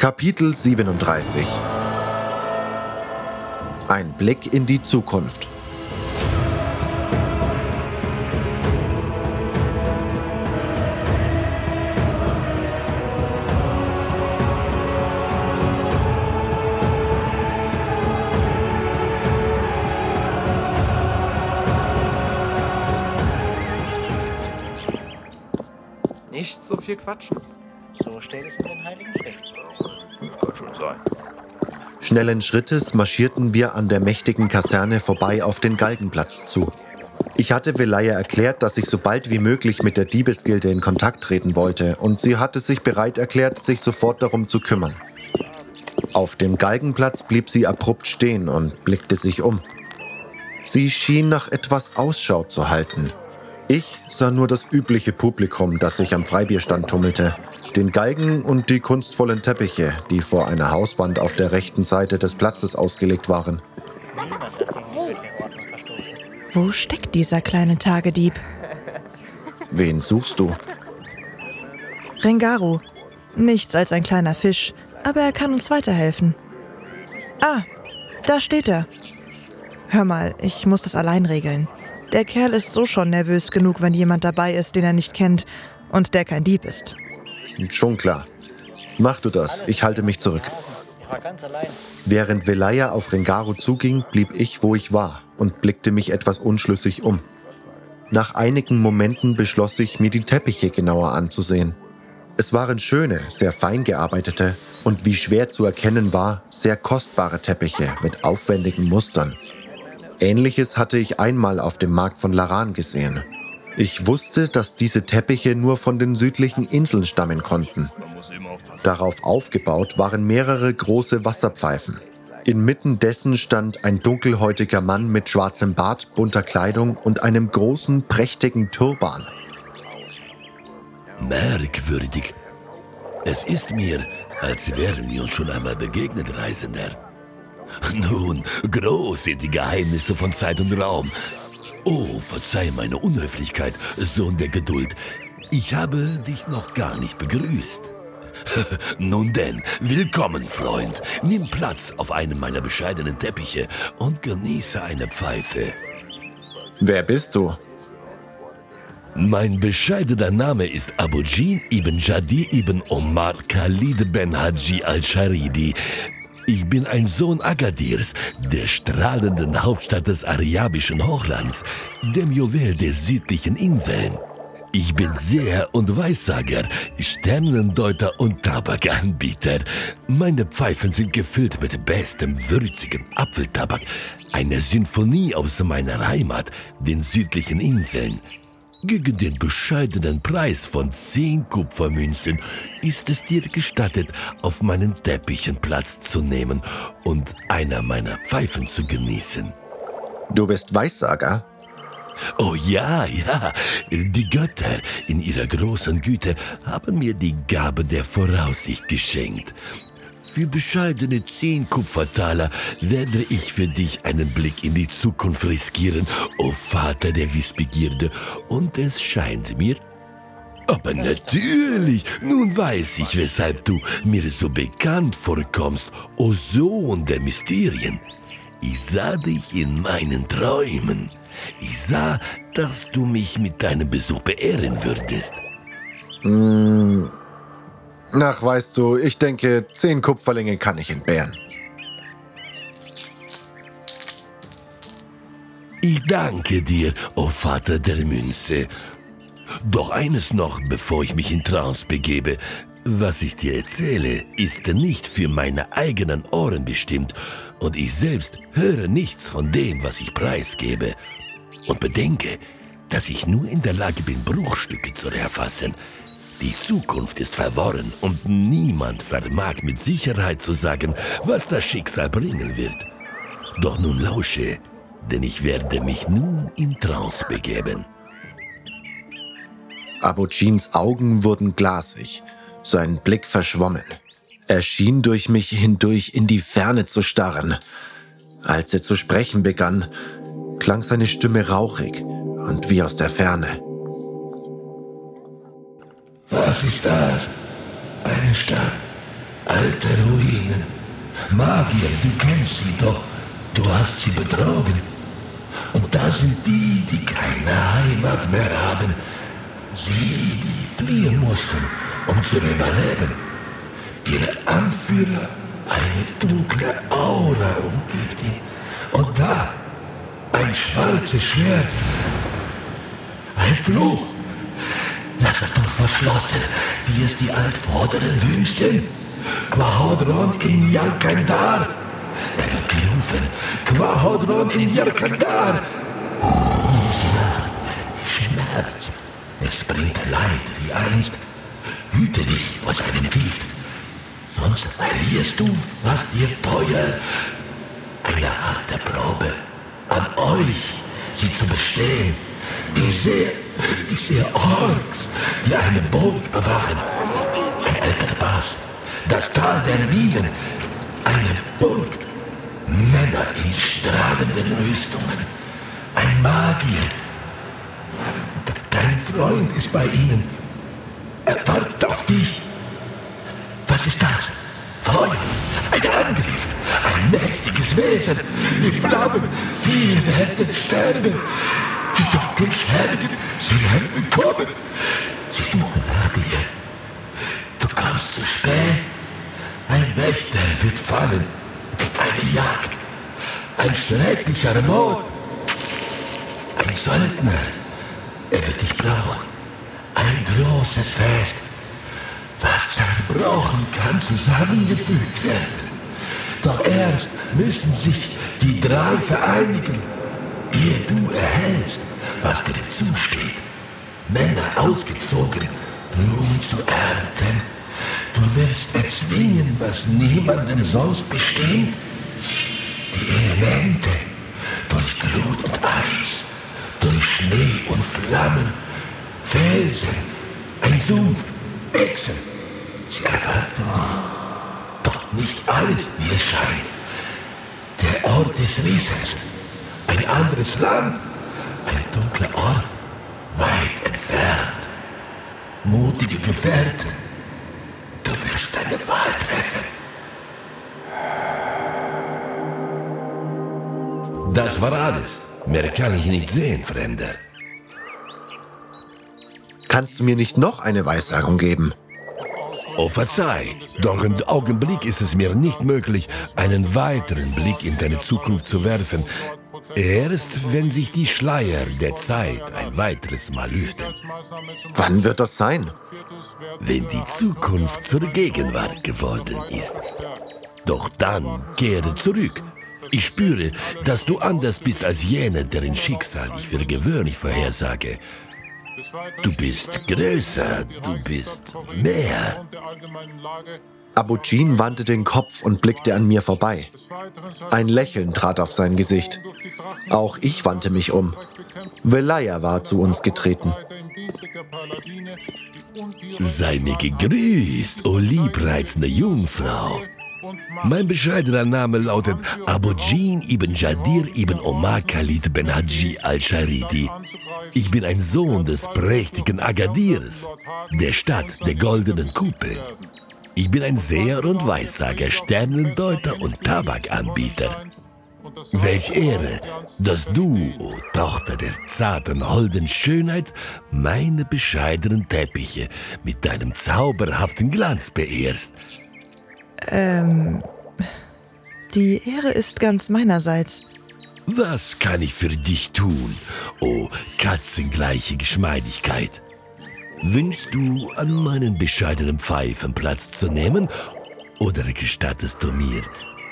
Kapitel 37 Ein Blick in die Zukunft. Nicht so viel quatschen. So steht es in den Heiligen Schriften. Kann schon sein. Schnellen Schrittes marschierten wir an der mächtigen Kaserne vorbei auf den Galgenplatz zu. Ich hatte Velaya erklärt, dass ich so bald wie möglich mit der Diebesgilde in Kontakt treten wollte und sie hatte sich bereit erklärt, sich sofort darum zu kümmern. Auf dem Galgenplatz blieb sie abrupt stehen und blickte sich um. Sie schien nach etwas Ausschau zu halten. Ich sah nur das übliche Publikum, das sich am Freibierstand tummelte, den Galgen und die kunstvollen Teppiche, die vor einer Hauswand auf der rechten Seite des Platzes ausgelegt waren. Wo steckt dieser kleine Tagedieb? Wen suchst du? Rengaru. Nichts als ein kleiner Fisch, aber er kann uns weiterhelfen. Ah, da steht er. Hör mal, ich muss das allein regeln. Der Kerl ist so schon nervös genug, wenn jemand dabei ist, den er nicht kennt und der kein Dieb ist. Schon klar. Mach du das, ich halte mich zurück. Während Velaya auf Rengaru zuging, blieb ich, wo ich war und blickte mich etwas unschlüssig um. Nach einigen Momenten beschloss ich, mir die Teppiche genauer anzusehen. Es waren schöne, sehr fein gearbeitete und wie schwer zu erkennen war, sehr kostbare Teppiche mit aufwendigen Mustern. Ähnliches hatte ich einmal auf dem Markt von Laran gesehen. Ich wusste, dass diese Teppiche nur von den südlichen Inseln stammen konnten. Darauf aufgebaut waren mehrere große Wasserpfeifen. Inmitten dessen stand ein dunkelhäutiger Mann mit schwarzem Bart, bunter Kleidung und einem großen, prächtigen Turban. Merkwürdig. Es ist mir, als wären wir uns schon einmal begegnet, Reisender. Nun, groß sind die Geheimnisse von Zeit und Raum. Oh, verzeih meine Unhöflichkeit, Sohn der Geduld. Ich habe dich noch gar nicht begrüßt. Nun denn, willkommen, Freund. Nimm Platz auf einem meiner bescheidenen Teppiche und genieße eine Pfeife. Wer bist du? Mein bescheidener Name ist Abujin ibn Jadi ibn Omar Khalid ben Haji al-Sharidi. Ich bin ein Sohn Agadirs, der strahlenden Hauptstadt des arabischen Hochlands, dem Juwel der südlichen Inseln. Ich bin Seher und Weissager, Sternendeuter und Tabakanbieter. Meine Pfeifen sind gefüllt mit bestem, würzigen Apfeltabak. Eine Sinfonie aus meiner Heimat, den südlichen Inseln. Gegen den bescheidenen Preis von 10 Kupfermünzen ist es dir gestattet, auf meinen Teppichen Platz zu nehmen und einer meiner Pfeifen zu genießen. Du bist Weissager? Oh ja, ja, die Götter in ihrer großen Güte haben mir die Gabe der Voraussicht geschenkt. Für bescheidene zehn Kupfertaler werde ich für dich einen Blick in die Zukunft riskieren, o Vater der Wissbegierde. Und es scheint mir... Aber natürlich, nun weiß ich, weshalb du mir so bekannt vorkommst, o Sohn der Mysterien. Ich sah dich in meinen Träumen. Ich sah, dass du mich mit deinem Besuch beehren würdest. Ach, weißt du, ich denke, zehn Kupferlinge kann ich entbehren. Ich danke dir, o Vater der Münze. Doch eines noch, bevor ich mich in Trance begebe. Was ich dir erzähle, ist nicht für meine eigenen Ohren bestimmt und ich selbst höre nichts von dem, was ich preisgebe. Und bedenke, dass ich nur in der Lage bin, Bruchstücke zu erfassen. Die Zukunft ist verworren und niemand vermag mit Sicherheit zu sagen, was das Schicksal bringen wird. Doch nun lausche, denn ich werde mich nun in Trance begeben. Abujins Augen wurden glasig, sein Blick verschwommen. Er schien durch mich hindurch in die Ferne zu starren. Als er zu sprechen begann, klang seine Stimme rauchig und wie aus der Ferne. Was ist das? Eine Stadt? Alte Ruinen. Magier, du kennst sie doch. Du hast sie betrogen. Und da sind die, die keine Heimat mehr haben. Sie, die fliehen mussten, um zu überleben. Ihre Anführer, eine dunkle Aura umgibt ihn. Und da, ein schwarzes Schwert. Ein Fluch. Lass das Tor verschlossen, wie es die Altvorderen wünschten. Quahodron in Jalkandar. Er wird gerufen. Quahodron in Nacht Schmerz. Es bringt Leid wie einst. Hüte dich vor seinem Gift. Sonst verlierst du, was dir teuer. Eine harte Probe an euch, sie zu bestehen. Ich sehe, Orks, die eine Burg bewachen. Ein alter Pass, das Tal der Minen, eine Burg. Männer in strahlenden Rüstungen, ein Magier. Dein Freund ist bei ihnen. Er wartet auf dich. Was ist das? Feuer, ein Angriff, ein mächtiges Wesen. Die Flammen, viele werden sterben. Die dunklen Schergen, sie werden kommen. Sie suchen nach dir. Du kommst zu spät. Ein Wächter wird fallen. Eine Jagd. Ein schrecklicher Mord. Ein Söldner. Er wird dich brauchen. Ein großes Fest. Was zerbrochen kann zusammengefügt werden. Doch erst müssen sich die drei vereinigen, ehe du erhältst, was dir zusteht. Männer ausgezogen, Ruhm zu ernten. Du wirst erzwingen, was niemandem sonst bestimmt. Die Elemente, durch Glut und Eis, durch Schnee und Flammen, Felsen, ein Sumpf, Echsen. Sie erwarten dich. Doch nicht alles, wie es scheint. Der Ort des Wissens, ein anderes Land, ein dunkler Ort, weit entfernt. Mutige Gefährten, du wirst deine Wahl treffen. Das war alles. Mehr kann ich nicht sehen, Fremder. Kannst du mir nicht noch eine Weissagung geben? Oh, verzeih, doch im Augenblick ist es mir nicht möglich, einen weiteren Blick in deine Zukunft zu werfen. Erst wenn sich die Schleier der Zeit ein weiteres Mal lüften. Wann wird das sein? Wenn die Zukunft zur Gegenwart geworden ist. Doch dann kehre zurück. Ich spüre, dass du anders bist als jene, deren Schicksal ich für gewöhnlich vorhersage. Du bist größer, du bist mehr. Abujin wandte den Kopf und blickte an mir vorbei. Ein Lächeln trat auf sein Gesicht. Auch ich wandte mich um. Velaya war zu uns getreten. Sei mir gegrüßt, o liebreizende Jungfrau. Mein bescheidener Name lautet Abujin ibn Jadir ibn Omar Khalid ben Haji al-Sharidi. Ich bin ein Sohn des prächtigen Agadirs, der Stadt der goldenen Kuppel. Ich bin ein Seher und Weissager, Sternendeuter und Tabakanbieter. Welch Ehre, dass du, o Tochter der zarten, holden Schönheit, meine bescheidenen Teppiche mit deinem zauberhaften Glanz beehrst. Ähm, die Ehre ist ganz meinerseits. Was kann ich für dich tun, o katzengleiche Geschmeidigkeit? Wünschst du, an meinen bescheidenen Pfeifen Platz zu nehmen, oder gestattest du mir,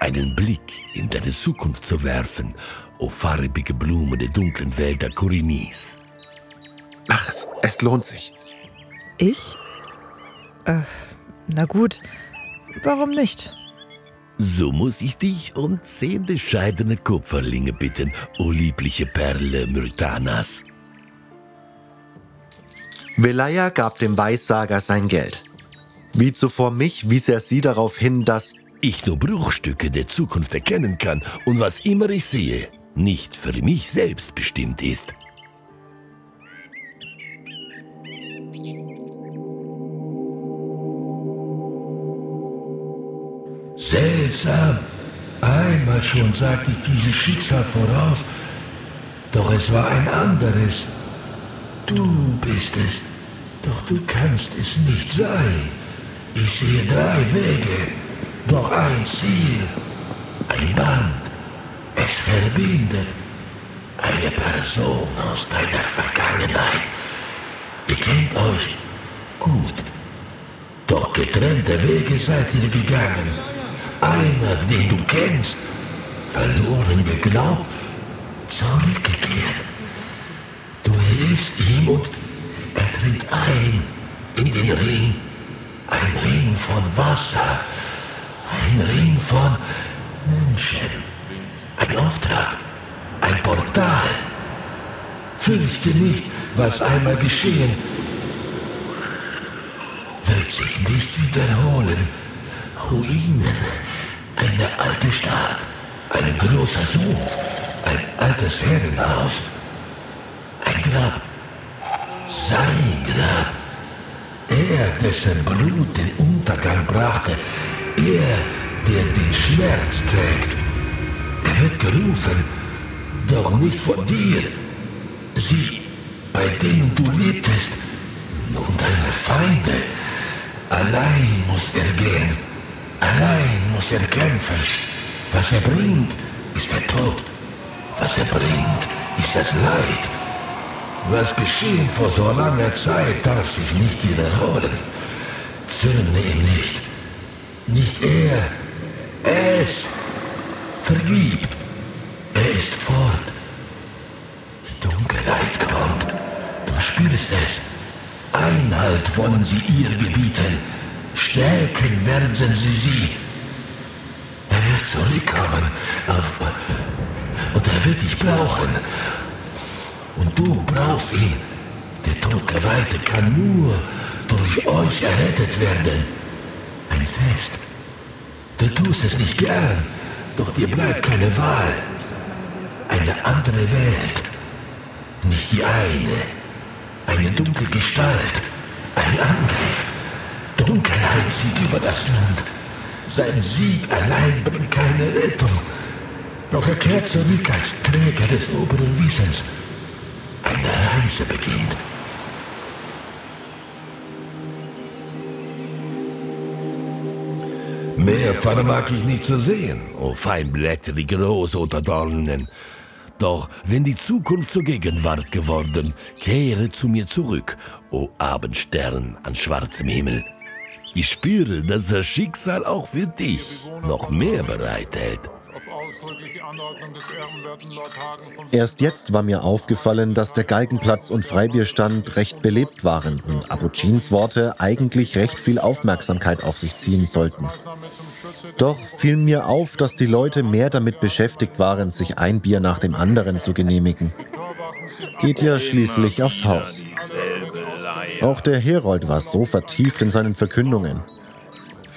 einen Blick in deine Zukunft zu werfen, o farbige Blumen der dunklen Wälder Korinis? Ach, es, es lohnt sich. Ich? Äh, na gut. Warum nicht? So muss ich dich um zehn bescheidene Kupferlinge bitten, o liebliche Perle Myrtanas. Velaya gab dem Weissager sein Geld. Wie zuvor mich wies er sie darauf hin, dass Ich nur Bruchstücke der Zukunft erkennen kann und was immer ich sehe, nicht für mich selbst bestimmt ist. Seltsam. Einmal schon sagte ich dieses Schicksal voraus, doch es war ein anderes. Du bist es, doch du kannst es nicht sein. Ich sehe drei Wege, doch ein Ziel, ein Band. Es verbindet eine Person aus deiner Vergangenheit. Ihr kennt euch gut, doch getrennte Wege seid ihr gegangen. Einer, den du kennst, verloren geglaubt, zurückgekehrt. Du hilfst ihm und er tritt ein in den Ring. Ein Ring von Wasser, ein Ring von Menschen. Ein Auftrag, ein Portal. Fürchte nicht, was einmal geschehen, wird sich nicht wiederholen. Ruinen, eine alte Stadt, ein großer Sumpf, ein altes Herrenhaus, ein Grab, sein Grab. Er, dessen Blut den Untergang brachte, er, der den Schmerz trägt. Er wird gerufen, doch nicht von dir. Sie, bei denen du lebtest, nun deine Feinde. Allein muss er gehen. Allein muss er kämpfen. Was er bringt, ist der Tod. Was er bringt, ist das Leid. Was geschehen vor so langer Zeit, darf sich nicht wiederholen. Zürne ihm nicht. Nicht er. Es. Vergib. Er ist fort. Die Dunkelheit kommt. Du spürst es. Einhalt wollen sie ihr gebieten. Stärken werden sie sie. Er wird zurückkommen. Auf, und er wird dich brauchen. Und du brauchst ihn. Der Todgeweihte kann nur durch euch errettet werden. Ein Fest. Du tust es nicht gern, doch dir bleibt keine Wahl. Eine andere Welt. Nicht die eine. Eine dunkle Gestalt. Ein Angriff. Dunkelheit zieht über das Land. Sein Sieg allein bringt keine Rettung. Doch er kehrt zurück als Träger des oberen Wissens. Eine Reise beginnt. Mehr vermag ich nicht zu sehen, o feinblättrige Rose unter Dornen. Doch wenn die Zukunft zur Gegenwart geworden, kehre zu mir zurück, o Abendstern an schwarzem Himmel. Ich spüre, dass das Schicksal auch für dich noch mehr bereithält. Erst jetzt war mir aufgefallen, dass der Galgenplatz und Freibierstand recht belebt waren und Abugins Worte eigentlich recht viel Aufmerksamkeit auf sich ziehen sollten. Doch fiel mir auf, dass die Leute mehr damit beschäftigt waren, sich ein Bier nach dem anderen zu genehmigen. Geht ja schließlich aufs Haus. Auch der Herold war so vertieft in seinen Verkündungen.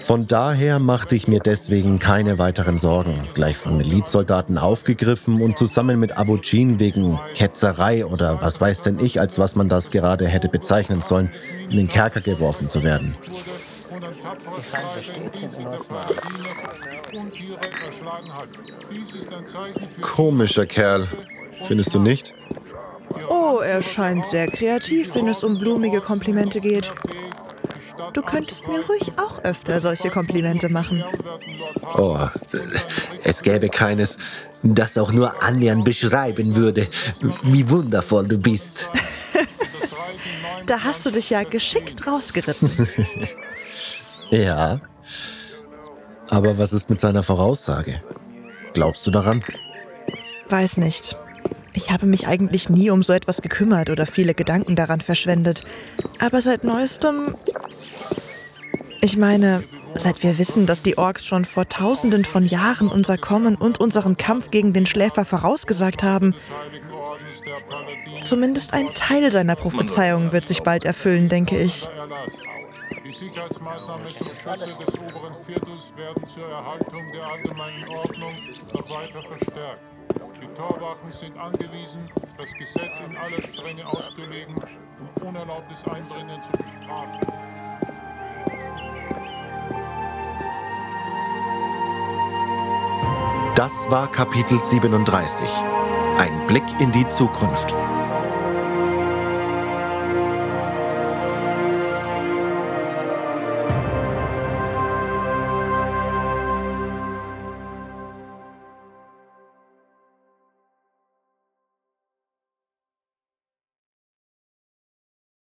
Von daher machte ich mir deswegen keine weiteren Sorgen, gleich von Milizsoldaten aufgegriffen und zusammen mit Abugin wegen Ketzerei oder was weiß denn ich, als was man das gerade hätte bezeichnen sollen, in den Kerker geworfen zu werden. Komischer Kerl, findest du nicht? Oh, er scheint sehr kreativ, wenn es um blumige Komplimente geht. Du könntest mir ruhig auch öfter solche Komplimente machen. Oh, es gäbe keines, das auch nur annähernd beschreiben würde, wie wundervoll du bist. da hast du dich ja geschickt rausgeritten. ja. Aber was ist mit seiner Voraussage? Glaubst du daran? Weiß nicht. Ich habe mich eigentlich nie um so etwas gekümmert oder viele Gedanken daran verschwendet. Aber seit neuestem ich meine, seit wir wissen, dass die Orks schon vor tausenden von Jahren unser Kommen und unseren Kampf gegen den Schläfer vorausgesagt haben, zumindest ein Teil seiner Prophezeiung wird sich bald erfüllen, denke ich. Die Sicherheitsmaßnahmen zum Schutze des oberen Viertels werden zur Erhaltung der allgemeinen Ordnung noch weiter verstärkt. Die Torwachen sind angewiesen, das Gesetz in aller Strenge auszulegen und unerlaubtes Eindringen zu bestrafen. Das war Kapitel 37. Ein Blick in die Zukunft.